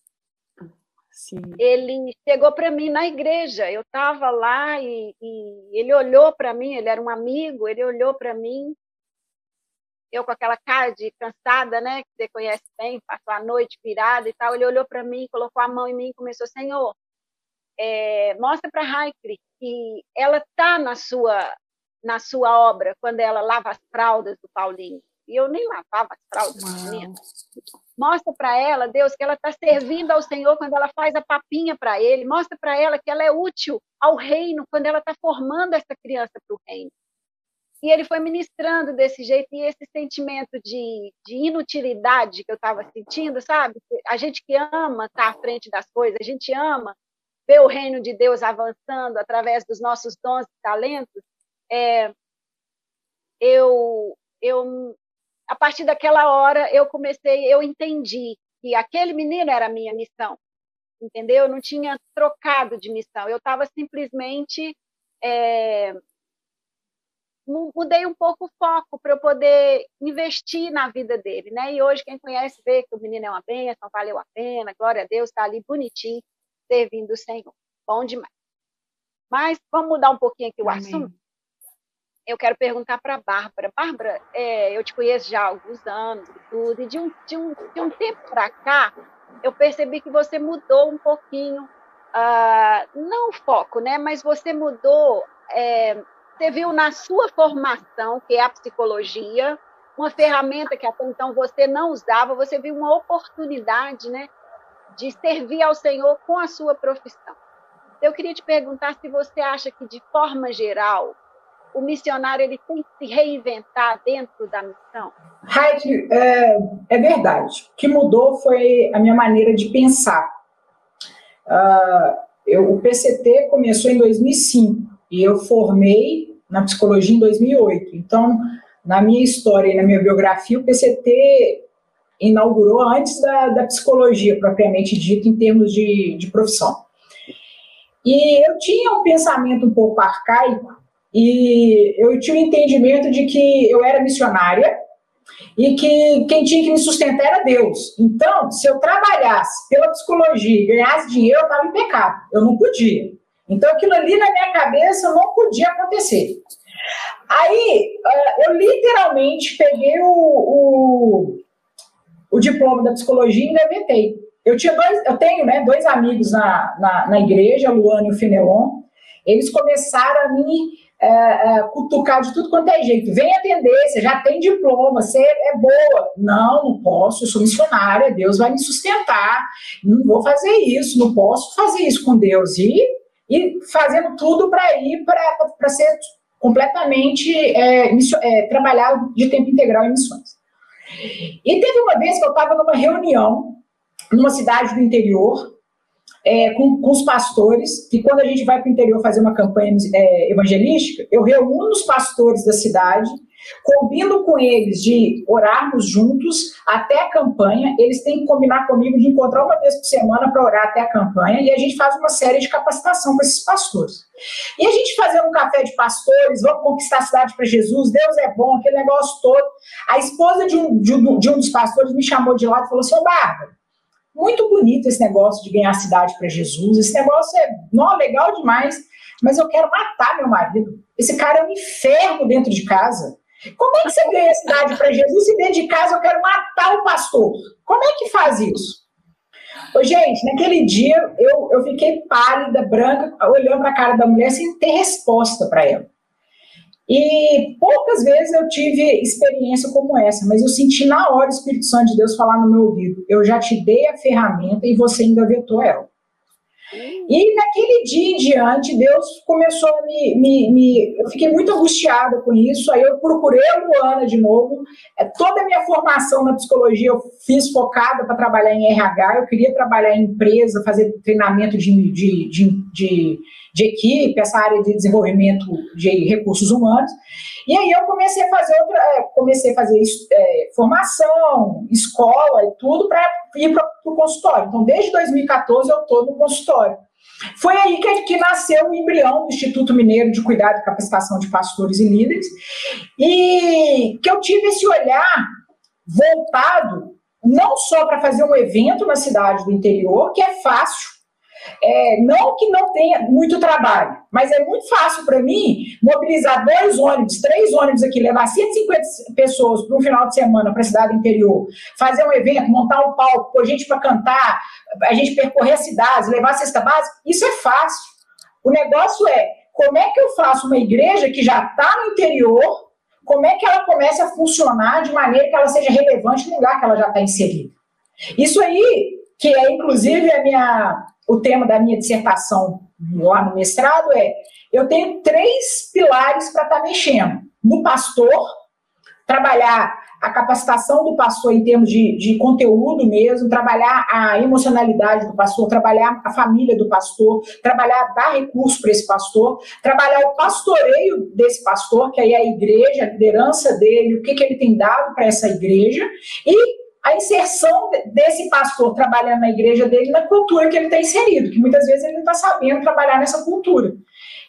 Sim. Ele chegou para mim na igreja. Eu estava lá e, e, ele olhou para mim. Ele era um amigo. Ele olhou para mim. Eu com aquela cara de cansada, né? Que você conhece bem, passou a noite virada e tal. Ele olhou para mim, colocou a mão em mim e começou: Senhor, é, mostra para Raikri que ela está na sua na sua obra quando ela lava as fraldas do Paulinho. E eu nem lavava as fraldas. Mostra para ela, Deus, que ela está servindo ao Senhor quando ela faz a papinha para ele. Mostra para ela que ela é útil ao reino quando ela está formando essa criança para o reino. E ele foi ministrando desse jeito, e esse sentimento de, de inutilidade que eu estava sentindo, sabe? A gente que ama estar tá à frente das coisas, a gente ama ver o reino de Deus avançando através dos nossos dons e talentos. É, eu, eu a partir daquela hora eu comecei, eu entendi que aquele menino era a minha missão, entendeu? Eu não tinha trocado de missão, eu estava simplesmente é, mudei um pouco o foco para eu poder investir na vida dele, né? E hoje quem conhece vê que o menino é uma bênção, valeu a pena, glória a Deus, está ali bonitinho, servindo o Senhor, bom demais. Mas vamos mudar um pouquinho aqui o Amém. assunto eu quero perguntar para a Bárbara. Bárbara, é, eu te conheço já há alguns anos e tudo, e de um, de um, de um tempo para cá, eu percebi que você mudou um pouquinho, uh, não o foco, né, mas você mudou, é, você viu na sua formação, que é a psicologia, uma ferramenta que até então você não usava, você viu uma oportunidade, né, de servir ao Senhor com a sua profissão. Eu queria te perguntar se você acha que, de forma geral, o missionário ele tem que se reinventar dentro da missão? Heidi, é, é verdade. O que mudou foi a minha maneira de pensar. Uh, eu, o PCT começou em 2005 e eu formei na psicologia em 2008. Então, na minha história e na minha biografia, o PCT inaugurou antes da, da psicologia, propriamente dito, em termos de, de profissão. E eu tinha um pensamento um pouco arcaico e eu tinha o entendimento de que eu era missionária e que quem tinha que me sustentar era Deus. Então, se eu trabalhasse pela psicologia e ganhasse dinheiro, eu estava em pecado. Eu não podia. Então, aquilo ali na minha cabeça não podia acontecer. Aí, eh, eu literalmente peguei o, o, o diploma da psicologia e engavetei. Eu, tinha dois, eu tenho né, dois amigos na, na, na igreja, Luana e o Fenelon. Eles começaram a me é, é, cutucar de tudo quanto é jeito. Vem atender, você já tem diploma, você é boa. Não, não posso, eu sou missionária, Deus vai me sustentar. Não vou fazer isso, não posso fazer isso com Deus. E, e fazendo tudo para ir para ser completamente é, é, trabalhar de tempo integral em missões. E teve uma vez que eu estava numa reunião numa cidade do interior, é, com, com, os pastores, que quando a gente vai para o interior fazer uma campanha é, evangelística, eu reúno os pastores da cidade, combino com eles de orarmos juntos até a campanha, eles têm que combinar comigo de encontrar uma vez por semana para orar até a campanha, e a gente faz uma série de capacitação com esses pastores. E a gente fazendo um café de pastores, vamos conquistar a cidade para Jesus, Deus é bom, aquele negócio todo. A esposa de um, de um, de um dos pastores me chamou de lado e falou assim, ô Bárbara, muito bonito esse negócio de ganhar a cidade para Jesus. Esse negócio é não, legal demais, mas eu quero matar meu marido. Esse cara é um inferno dentro de casa. Como é que você ganha a cidade para Jesus e dentro de casa eu quero matar o pastor? Como é que faz isso? Ô, gente, naquele dia eu, eu fiquei pálida, branca, olhando para a cara da mulher sem ter resposta para ela. E poucas vezes eu tive experiência como essa, mas eu senti na hora o Espírito Santo de Deus falar no meu ouvido: eu já te dei a ferramenta e você ainda vetou ela. E naquele dia em diante, Deus começou a me, me, me, Eu fiquei muito angustiada com isso. Aí eu procurei a Luana de novo. É, toda a minha formação na psicologia eu fiz focada para trabalhar em RH. Eu queria trabalhar em empresa, fazer treinamento de, de, de, de, de equipe, essa área de desenvolvimento de recursos humanos. E aí eu comecei a fazer outra, é, comecei a fazer é, formação, escola e tudo para ir para o consultório. Então, desde 2014 eu estou no consultório. Foi aí que, que nasceu o embrião do Instituto Mineiro de Cuidado e Capacitação de Pastores e Líderes, e que eu tive esse olhar voltado não só para fazer um evento na cidade do interior, que é fácil, é, não que não tenha muito trabalho, mas é muito fácil para mim mobilizar dois ônibus, três ônibus aqui, levar 150 pessoas para um final de semana para a cidade interior, fazer um evento, montar um palco, pôr gente para cantar, a gente percorrer as cidades, levar a cesta básica. Isso é fácil. O negócio é como é que eu faço uma igreja que já está no interior, como é que ela começa a funcionar de maneira que ela seja relevante no lugar que ela já está inserida. Isso aí, que é inclusive a minha o tema da minha dissertação lá no mestrado é: eu tenho três pilares para estar tá mexendo. No pastor, trabalhar a capacitação do pastor em termos de, de conteúdo mesmo, trabalhar a emocionalidade do pastor, trabalhar a família do pastor, trabalhar, dar recurso para esse pastor, trabalhar o pastoreio desse pastor, que aí é a igreja, a liderança dele, o que, que ele tem dado para essa igreja, e a inserção desse pastor trabalhando na igreja dele na cultura que ele está inserido, que muitas vezes ele não está sabendo trabalhar nessa cultura.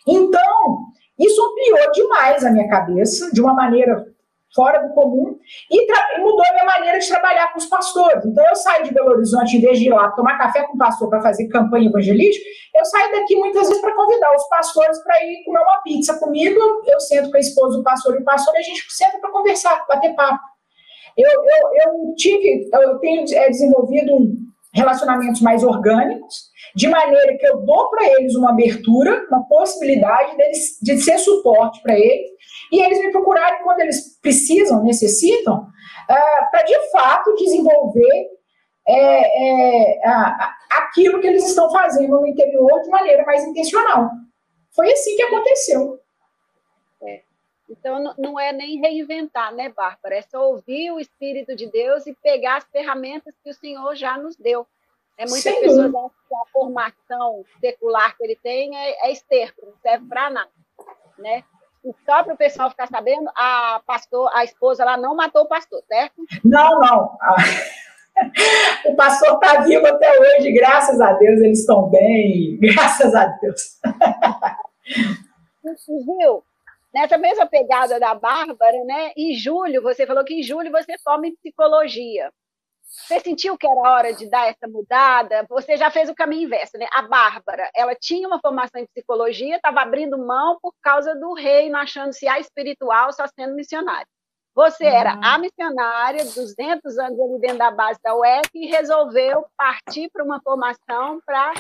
Então, isso ampliou demais a minha cabeça, de uma maneira fora do comum, e, mudou a minha maneira de trabalhar com os pastores. Então, eu saio de Belo Horizonte, em vez de ir lá tomar café com o pastor para fazer campanha evangelística, eu saio daqui muitas vezes para convidar os pastores para ir comer uma pizza comigo. Eu sento com a esposa do pastor e o pastor e a gente senta para conversar, bater papo. Eu, eu, eu tive, eu tenho é, desenvolvido relacionamentos mais orgânicos, de maneira que eu dou para eles uma abertura, uma possibilidade deles, de ser suporte para eles, e eles me procurarem quando eles precisam, necessitam, uh, para de fato desenvolver é, é, aquilo que eles estão fazendo no interior de maneira mais intencional. Foi assim que aconteceu. Então, não é nem reinventar, né, Bárbara? É só ouvir o Espírito de Deus e pegar as ferramentas que o Senhor já nos deu. É, muitas Sim. pessoas acham que a formação secular que ele tem é, é esterco, não serve para nada. Né? E só para o pessoal ficar sabendo, a, pastor, a esposa lá não matou o pastor, certo? Não, não. O pastor está vivo até hoje, graças a Deus, eles estão bem, graças a Deus. Viu? Nessa mesma pegada da Bárbara, né? Em julho, você falou que em julho você forma em psicologia. Você sentiu que era hora de dar essa mudada? Você já fez o caminho inverso, né? A Bárbara, ela tinha uma formação em psicologia, estava abrindo mão por causa do reino, achando-se a espiritual, só sendo missionária. Você era uhum. a missionária, 200 anos ali dentro da base da UEC, e resolveu partir para uma formação para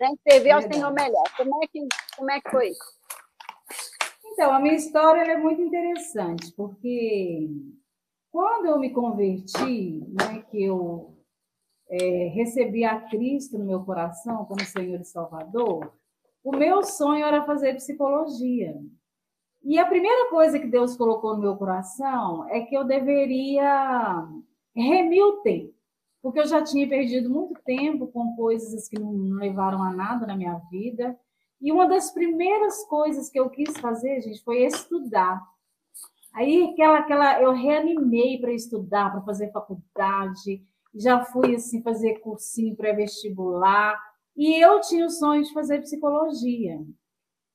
né, servir ao Senhor melhor. Como é, que, como é que foi isso? Então, a minha história é muito interessante, porque quando eu me converti, né, que eu é, recebi a Cristo no meu coração como Senhor e Salvador, o meu sonho era fazer psicologia. E a primeira coisa que Deus colocou no meu coração é que eu deveria remir o tempo, porque eu já tinha perdido muito tempo com coisas que não levaram a nada na minha vida. E uma das primeiras coisas que eu quis fazer, gente, foi estudar. Aí aquela, aquela eu reanimei para estudar, para fazer faculdade, já fui assim fazer cursinho pré-vestibular, e eu tinha o sonho de fazer psicologia.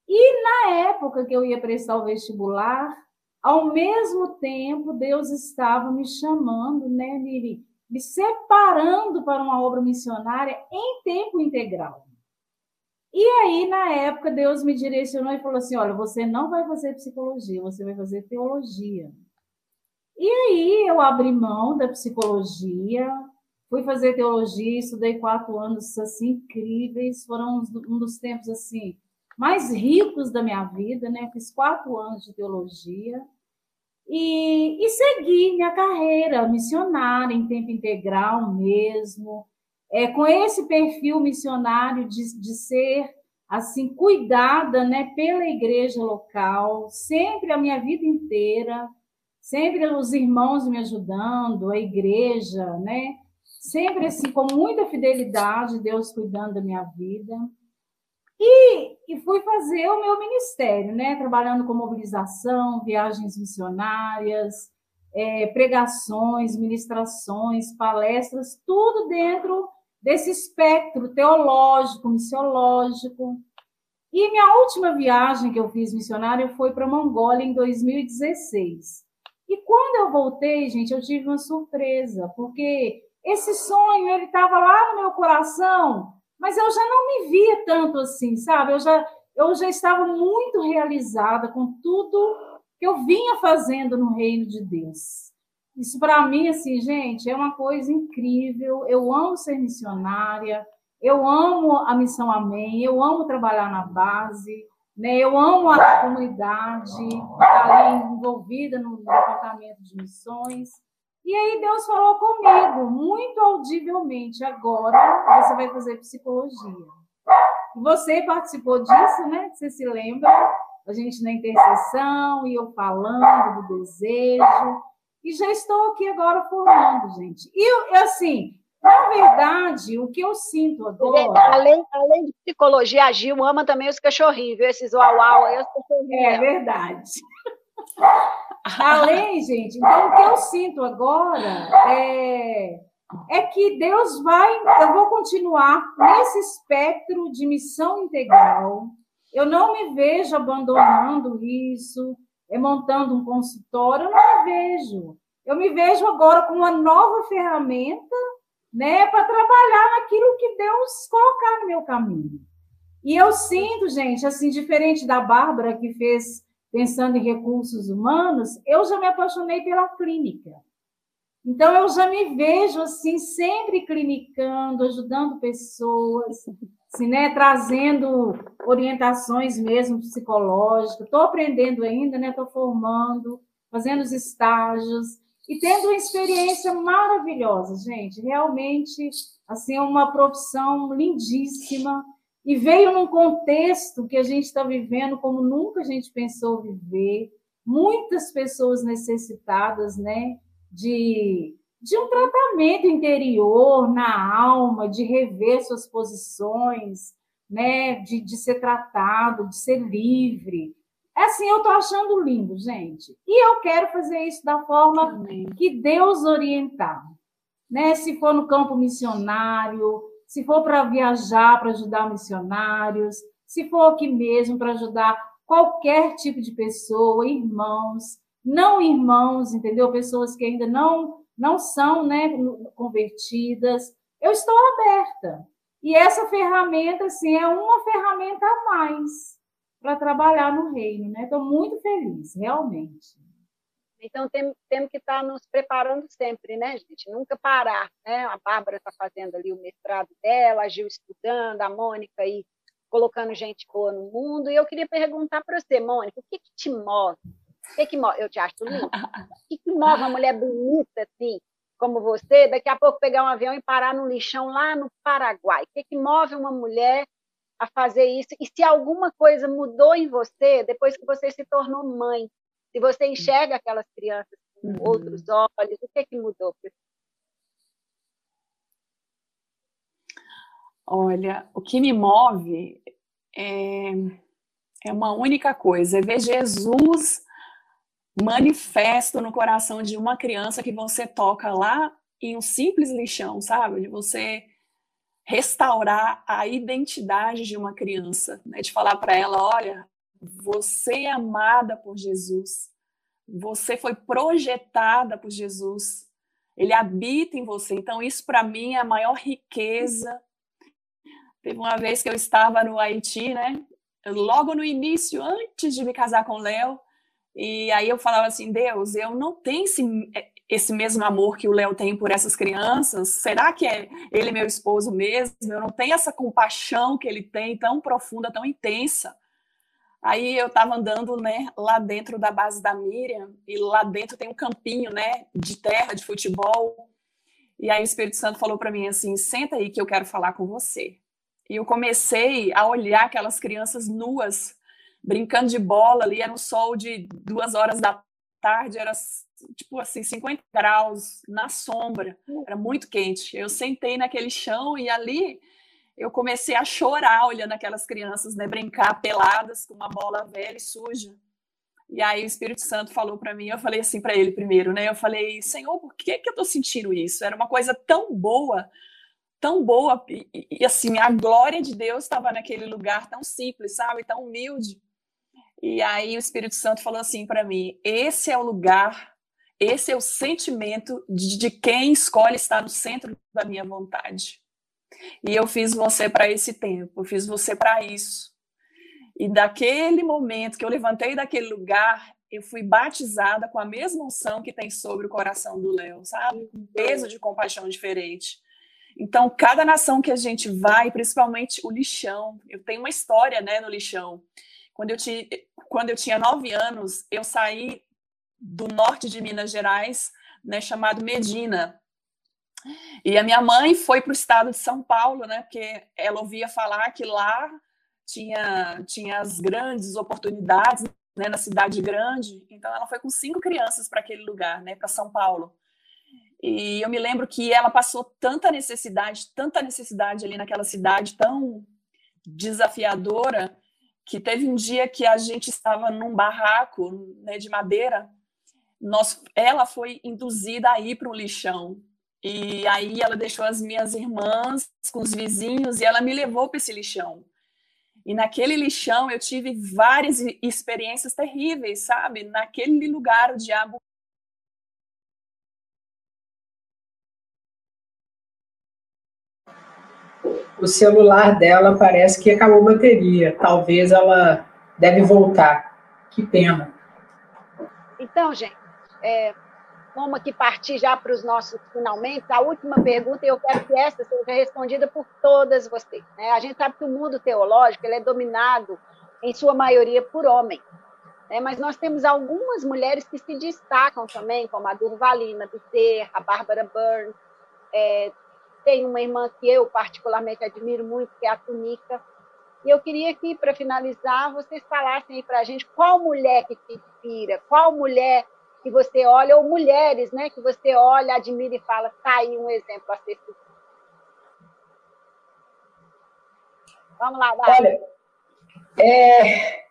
E na época que eu ia prestar o vestibular, ao mesmo tempo Deus estava me chamando, né, me, me separando para uma obra missionária em tempo integral. E aí, na época, Deus me direcionou e falou assim: olha, você não vai fazer psicologia, você vai fazer teologia. E aí eu abri mão da psicologia, fui fazer teologia, estudei quatro anos assim incríveis, foram um dos tempos assim mais ricos da minha vida, né? fiz quatro anos de teologia e, e segui minha carreira missionária em tempo integral mesmo, é, com esse perfil missionário de, de ser assim cuidada, né, pela igreja local, sempre a minha vida inteira, sempre os irmãos me ajudando, a igreja, né, sempre assim com muita fidelidade, Deus cuidando da minha vida. E, e fui fazer o meu ministério, né, trabalhando com mobilização, viagens missionárias, é, pregações, ministrações, palestras, tudo dentro desse espectro teológico, missiológico. E minha última viagem que eu fiz missionária foi para Mongólia em 2016. E quando eu voltei, gente, eu tive uma surpresa, porque esse sonho ele estava lá no meu coração, mas eu já não me via tanto assim, sabe? Eu já eu já estava muito realizada com tudo que eu vinha fazendo no reino de Deus. Isso para mim, assim, gente, é uma coisa incrível. Eu amo ser missionária, eu amo a missão Amém, eu amo trabalhar na base, né? eu amo a comunidade, estar ali envolvida no departamento de missões. E aí Deus falou comigo, muito audivelmente, agora você vai fazer psicologia. Você participou disso, né? Você se lembra? A gente na intercessão e eu falando do desejo e já estou aqui agora formando, gente. E assim, na verdade, o que eu sinto agora. Além, além de psicologia, a Gil ama também os cachorrinhos, viu? Esses uau-uau aí, os cachorrinhos. É verdade. além, gente, então o que eu sinto agora é, é que Deus vai. Eu vou continuar nesse espectro de missão integral. Eu não me vejo abandonando isso é montando um consultório, eu não me vejo. Eu me vejo agora com uma nova ferramenta né, para trabalhar naquilo que Deus colocar no meu caminho. E eu sinto, gente, assim, diferente da Bárbara, que fez pensando em recursos humanos, eu já me apaixonei pela clínica. Então, eu já me vejo, assim, sempre clinicando, ajudando pessoas, assim, né, trazendo orientações mesmo psicológicas. Estou aprendendo ainda, né, estou formando, fazendo os estágios e tendo uma experiência maravilhosa, gente. Realmente, assim, é uma profissão lindíssima e veio num contexto que a gente está vivendo como nunca a gente pensou viver. Muitas pessoas necessitadas, né, de de um tratamento interior na alma, de rever suas posições, né, de, de ser tratado, de ser livre. É assim, eu estou achando lindo, gente. E eu quero fazer isso da forma Amém. que Deus orientar. Né? Se for no campo missionário, se for para viajar para ajudar missionários, se for aqui mesmo para ajudar qualquer tipo de pessoa, irmãos, não irmãos, entendeu? Pessoas que ainda não não são né, convertidas. Eu estou aberta. E essa ferramenta, assim, é uma ferramenta a mais para trabalhar no reino, né? Estou muito feliz, realmente. Então, temos tem que estar tá nos preparando sempre, né, gente? Nunca parar, né? A Bárbara está fazendo ali o mestrado dela, a Gil estudando, a Mônica aí colocando gente boa no mundo. E eu queria perguntar para você, Mônica, o que, que te move? O que, que move? Eu te acho lindo. O que, que move uma mulher bonita assim, como você, daqui a pouco pegar um avião e parar no lixão lá no Paraguai? O que, que move uma mulher a fazer isso? E se alguma coisa mudou em você depois que você se tornou mãe? Se você enxerga aquelas crianças com uhum. outros olhos, o que, que mudou? Olha, o que me move é, é uma única coisa, é ver Jesus manifesto no coração de uma criança que você toca lá em um simples lixão, sabe? De você restaurar a identidade de uma criança, né? de falar para ela, olha, você é amada por Jesus, você foi projetada por Jesus, ele habita em você. Então isso para mim é a maior riqueza Teve uma vez que eu estava no Haiti, né? Logo no início, antes de me casar com Léo, e aí eu falava assim: Deus, eu não tenho esse, esse mesmo amor que o Léo tem por essas crianças. Será que é ele meu esposo mesmo? Eu não tenho essa compaixão que ele tem, tão profunda, tão intensa. Aí eu estava andando, né, lá dentro da base da Miriam, e lá dentro tem um campinho, né, de terra, de futebol. E aí o Espírito Santo falou para mim assim: senta aí que eu quero falar com você. E eu comecei a olhar aquelas crianças nuas, brincando de bola ali, era um sol de duas horas da tarde, era tipo assim, 50 graus na sombra, era muito quente. Eu sentei naquele chão e ali eu comecei a chorar olhando aquelas crianças, né, brincar peladas com uma bola velha e suja. E aí o Espírito Santo falou para mim, eu falei assim para ele primeiro, né? Eu falei, Senhor, por que que eu tô sentindo isso? Era uma coisa tão boa, tão boa e, e, assim a glória de Deus estava naquele lugar tão simples, sabe, tão humilde. E aí o Espírito Santo falou assim para mim: esse é o lugar, esse é o sentimento de, de quem escolhe estar no centro da minha vontade. E eu fiz você para esse tempo, eu fiz você para isso. E daquele momento que eu levantei daquele lugar, eu fui batizada com a mesma unção que tem sobre o coração do Léo, sabe? Um peso de compaixão diferente. Então, cada nação que a gente vai, principalmente o lixão, eu tenho uma história né, no lixão. Quando eu, quando eu tinha nove anos, eu saí do norte de Minas Gerais, né, chamado Medina. E a minha mãe foi para o estado de São Paulo, né, porque ela ouvia falar que lá tinha, tinha as grandes oportunidades né, na cidade grande. Então, ela foi com cinco crianças para aquele lugar, né, para São Paulo. E eu me lembro que ela passou tanta necessidade, tanta necessidade ali naquela cidade tão desafiadora, que teve um dia que a gente estava num barraco né, de madeira, nós, ela foi induzida a ir para um lixão. E aí ela deixou as minhas irmãs com os vizinhos e ela me levou para esse lixão. E naquele lixão eu tive várias experiências terríveis, sabe? Naquele lugar o diabo o celular dela parece que acabou a bateria. Talvez ela deve voltar. Que pena. Então, gente, é, vamos aqui partir já para os nossos finalmente. A última pergunta, e eu quero que essa seja respondida por todas vocês. Né? A gente sabe que o mundo teológico ele é dominado, em sua maioria, por homens. Né? Mas nós temos algumas mulheres que se destacam também, como a Durvalina Bezerra, a Bárbara Burns, é, tem uma irmã que eu particularmente admiro muito, que é a Tunica. E eu queria que, para finalizar, vocês falassem aí para a gente qual mulher que te inspira, qual mulher que você olha, ou mulheres né, que você olha, admira e fala, está aí um exemplo a ser. Vamos lá, vai. Olha, é...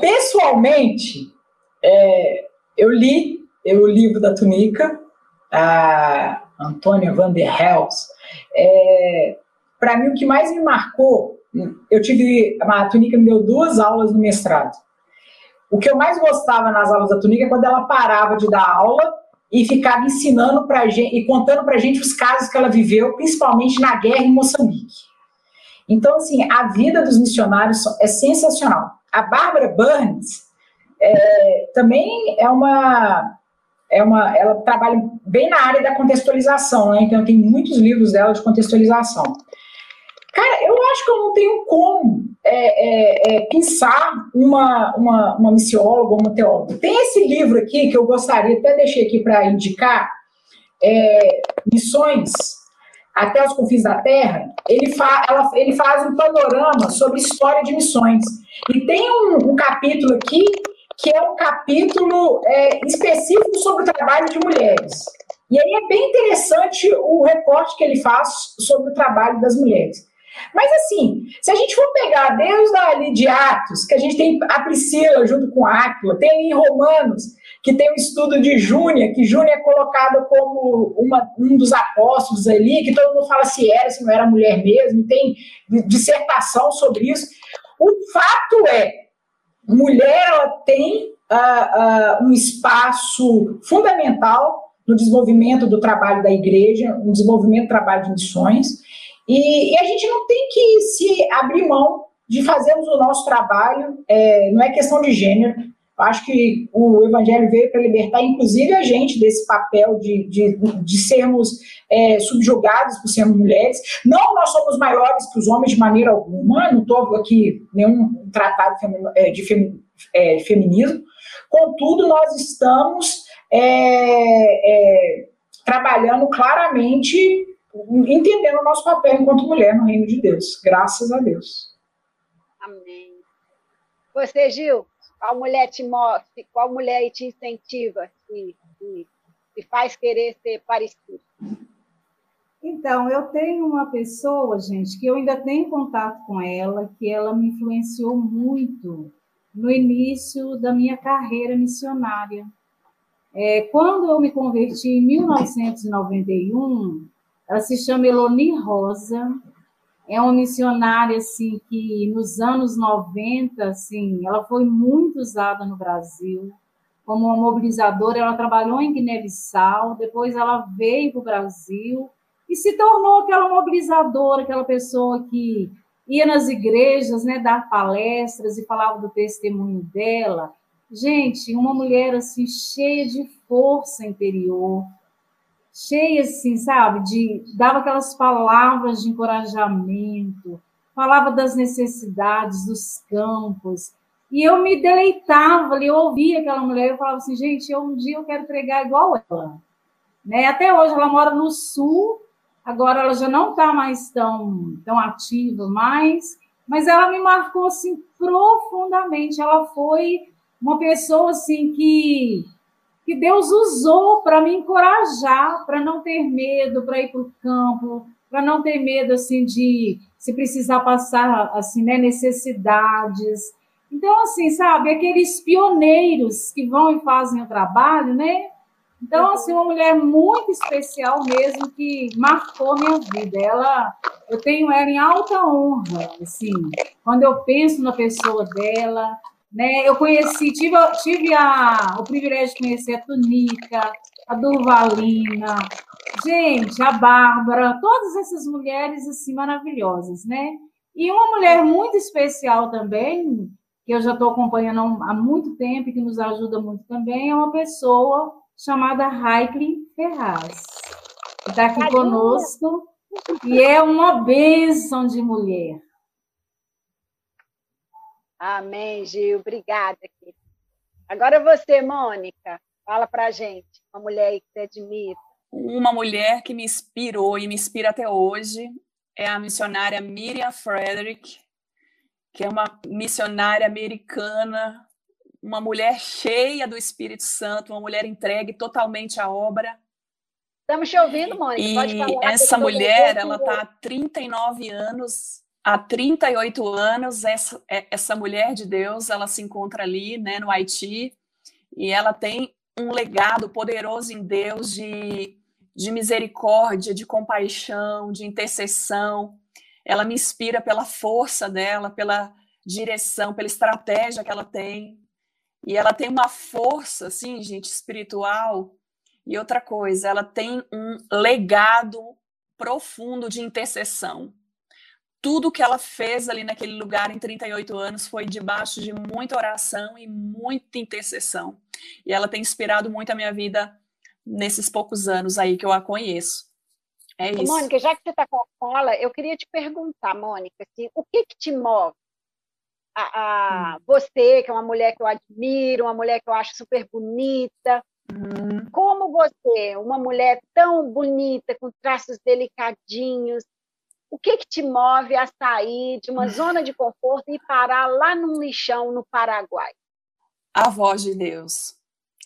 pessoalmente, é... eu li o livro da Tunica, a Antônia van der Hels, é, para mim o que mais me marcou, eu tive, a Tunica me deu duas aulas no mestrado. O que eu mais gostava nas aulas da Tunica é quando ela parava de dar aula e ficava ensinando para gente e contando para gente os casos que ela viveu, principalmente na guerra em Moçambique. Então, assim, a vida dos missionários é sensacional. A Bárbara Burns é, também é uma é uma, ela trabalha bem na área da contextualização, né? Então tem muitos livros dela de contextualização. Cara, eu acho que eu não tenho como é, é, é, pensar uma, uma, uma missióloga, uma teóloga. Tem esse livro aqui que eu gostaria, até deixei aqui para indicar, é, Missões até os confins da Terra, ele, fa ela, ele faz um panorama sobre história de missões. E tem um, um capítulo aqui que é um capítulo é, específico sobre o trabalho de mulheres. E aí é bem interessante o recorte que ele faz sobre o trabalho das mulheres. Mas assim, se a gente for pegar desde ali de Atos, que a gente tem a Priscila junto com a Áquila, tem ali em Romanos, que tem o estudo de Júnia, que Júnia é colocada como uma, um dos apóstolos ali, que todo mundo fala se era, se não era mulher mesmo, tem dissertação sobre isso. O fato é, mulher ela tem uh, uh, um espaço fundamental no desenvolvimento do trabalho da igreja, no desenvolvimento do trabalho de missões, e, e a gente não tem que se abrir mão de fazermos o nosso trabalho, é, não é questão de gênero, acho que o Evangelho veio para libertar, inclusive, a gente desse papel de, de, de sermos é, subjugados por sermos mulheres. Não nós somos maiores que os homens de maneira alguma, não estou aqui nenhum tratado é, de, é, feminismo. Contudo, nós estamos é, é, trabalhando claramente, entendendo o nosso papel enquanto mulher no reino de Deus. Graças a Deus. Amém. Você, Gil? Qual mulher te mostra, qual mulher te incentiva, te faz querer ser parecido? Então, eu tenho uma pessoa, gente, que eu ainda tenho contato com ela, que ela me influenciou muito no início da minha carreira missionária. É, quando eu me converti em 1991, ela se chama Eloni Rosa, é uma missionária assim que nos anos 90, assim, ela foi muito usada no Brasil como uma mobilizadora. Ela trabalhou em Guiné-Bissau, depois ela veio para o Brasil e se tornou aquela mobilizadora, aquela pessoa que ia nas igrejas, né, dar palestras e falava do testemunho dela. Gente, uma mulher assim cheia de força interior, cheia, assim, sabe, de dava aquelas palavras de encorajamento, falava das necessidades dos campos. E eu me deleitava ali, eu ouvia aquela mulher, eu falava assim, gente, eu, um dia eu quero pregar igual ela. Né? Até hoje ela mora no sul, agora ela já não está mais tão, tão ativa mais, mas ela me marcou assim profundamente. Ela foi uma pessoa assim que que Deus usou para me encorajar, para não ter medo, para ir para o campo, para não ter medo assim de se precisar passar assim, né, necessidades. Então, assim, sabe, aqueles pioneiros que vão e fazem o trabalho, né? Então, assim, uma mulher muito especial mesmo que marcou minha vida. Ela, eu tenho ela em alta honra, assim, quando eu penso na pessoa dela, né? Eu conheci, tive, tive a, o privilégio de conhecer a Tunica, a Durvalina, gente, a Bárbara, todas essas mulheres assim maravilhosas, né? E uma mulher muito especial também, que eu já estou acompanhando há muito tempo e que nos ajuda muito também, é uma pessoa chamada Raikli Ferraz, que está aqui conosco e é uma bênção de mulher. Amém, Gil. Obrigada. Agora você, Mônica, fala para gente, uma mulher que você admira. Uma mulher que me inspirou e me inspira até hoje é a missionária Miriam Frederick, que é uma missionária americana, uma mulher cheia do Espírito Santo, uma mulher entregue totalmente à obra. Estamos te ouvindo, Mônica. E Pode falar. Essa mulher, ela está há 39 anos há 38 anos, essa, é, essa mulher de Deus, ela se encontra ali, né, no Haiti, e ela tem um legado poderoso em Deus de, de misericórdia, de compaixão, de intercessão. Ela me inspira pela força dela, pela direção, pela estratégia que ela tem. E ela tem uma força, assim, gente, espiritual. E outra coisa, ela tem um legado profundo de intercessão tudo que ela fez ali naquele lugar em 38 anos foi debaixo de muita oração e muita intercessão. E ela tem inspirado muito a minha vida nesses poucos anos aí que eu a conheço. É isso. Mônica, já que você está com a fala, eu queria te perguntar, Mônica, assim, o que, que te move? A, a hum. Você, que é uma mulher que eu admiro, uma mulher que eu acho super bonita, hum. como você, uma mulher tão bonita, com traços delicadinhos, o que, que te move a sair de uma zona de conforto e parar lá num lixão no Paraguai? A voz de Deus.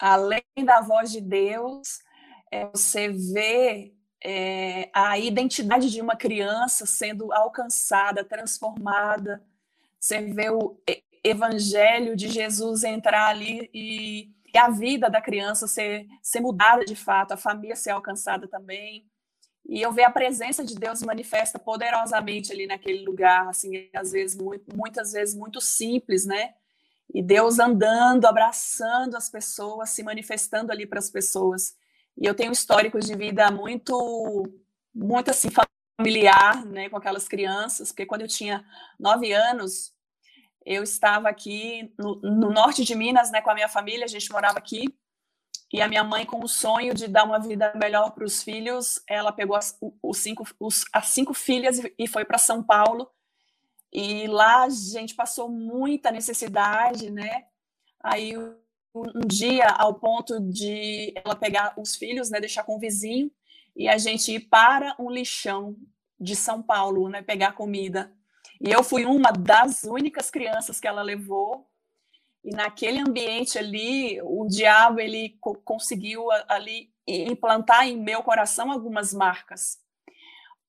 Além da voz de Deus, é, você vê é, a identidade de uma criança sendo alcançada, transformada. Você vê o evangelho de Jesus entrar ali e, e a vida da criança ser, ser mudada de fato, a família ser alcançada também. E eu ver a presença de Deus manifesta poderosamente ali naquele lugar, assim, às vezes, muito, muitas vezes muito simples, né? E Deus andando, abraçando as pessoas, se manifestando ali para as pessoas. E eu tenho um histórico de vida muito, muito assim, familiar, né, com aquelas crianças, porque quando eu tinha nove anos, eu estava aqui no, no norte de Minas, né, com a minha família, a gente morava aqui, e a minha mãe, com o sonho de dar uma vida melhor para os filhos, ela pegou as, os cinco, os, as cinco filhas e foi para São Paulo. E lá a gente passou muita necessidade, né? Aí um dia ao ponto de ela pegar os filhos, né, deixar com o vizinho e a gente ir para um lixão de São Paulo, né, pegar comida. E eu fui uma das únicas crianças que ela levou e naquele ambiente ali, o diabo ele co conseguiu ali implantar em meu coração algumas marcas.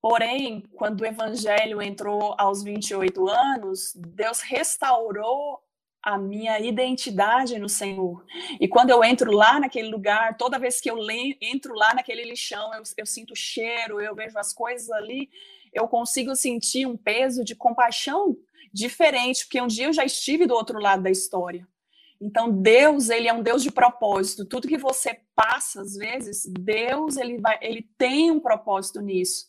Porém, quando o evangelho entrou aos 28 anos, Deus restaurou a minha identidade no Senhor. E quando eu entro lá naquele lugar, toda vez que eu entro lá naquele lixão, eu, eu sinto o cheiro, eu vejo as coisas ali, eu consigo sentir um peso de compaixão diferente, porque um dia eu já estive do outro lado da história. Então Deus, ele é um Deus de propósito. Tudo que você passa às vezes, Deus, ele vai, ele tem um propósito nisso.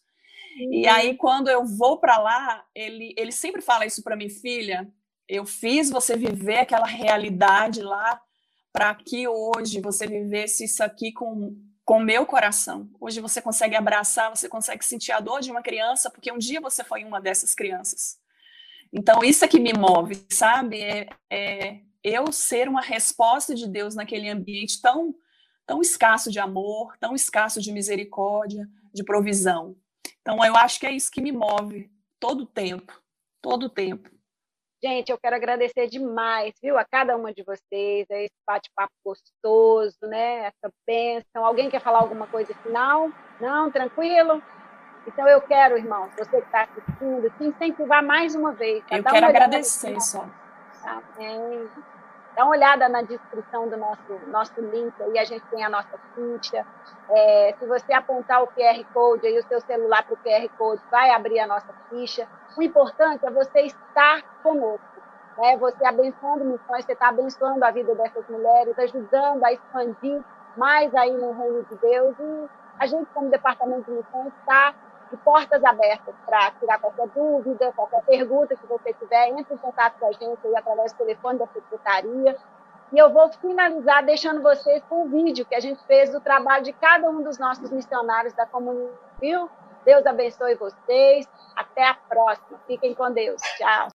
Uhum. E aí quando eu vou para lá, ele ele sempre fala isso para minha filha, eu fiz você viver aquela realidade lá para que hoje você vivesse isso aqui com com meu coração. Hoje você consegue abraçar, você consegue sentir a dor de uma criança, porque um dia você foi uma dessas crianças. Então, isso é que me move, sabe? É, é eu ser uma resposta de Deus naquele ambiente tão, tão escasso de amor, tão escasso de misericórdia, de provisão. Então, eu acho que é isso que me move todo o tempo, todo o tempo. Gente, eu quero agradecer demais, viu, a cada uma de vocês, a esse bate-papo gostoso, né? Essa bênção. Alguém quer falar alguma coisa final? Não? Tranquilo? Então eu quero, irmão, você que está assistindo, te incentivar mais uma vez. Tá? Eu quero agradecer só. Amém. Dá uma olhada na descrição do nosso, nosso link aí, a gente tem a nossa ficha. É, se você apontar o QR Code aí, o seu celular para o QR Code, vai abrir a nossa ficha. O importante é você estar conosco. Né? Você abençoando missões, você está abençoando a vida dessas mulheres, ajudando a expandir mais aí no reino de Deus. E a gente, como departamento de missões, está de portas abertas para tirar qualquer dúvida, qualquer pergunta que você tiver, entre em contato com a gente aí através do telefone da secretaria. E eu vou finalizar deixando vocês com um vídeo que a gente fez do trabalho de cada um dos nossos missionários da comunidade. Deus abençoe vocês. Até a próxima. Fiquem com Deus. Tchau.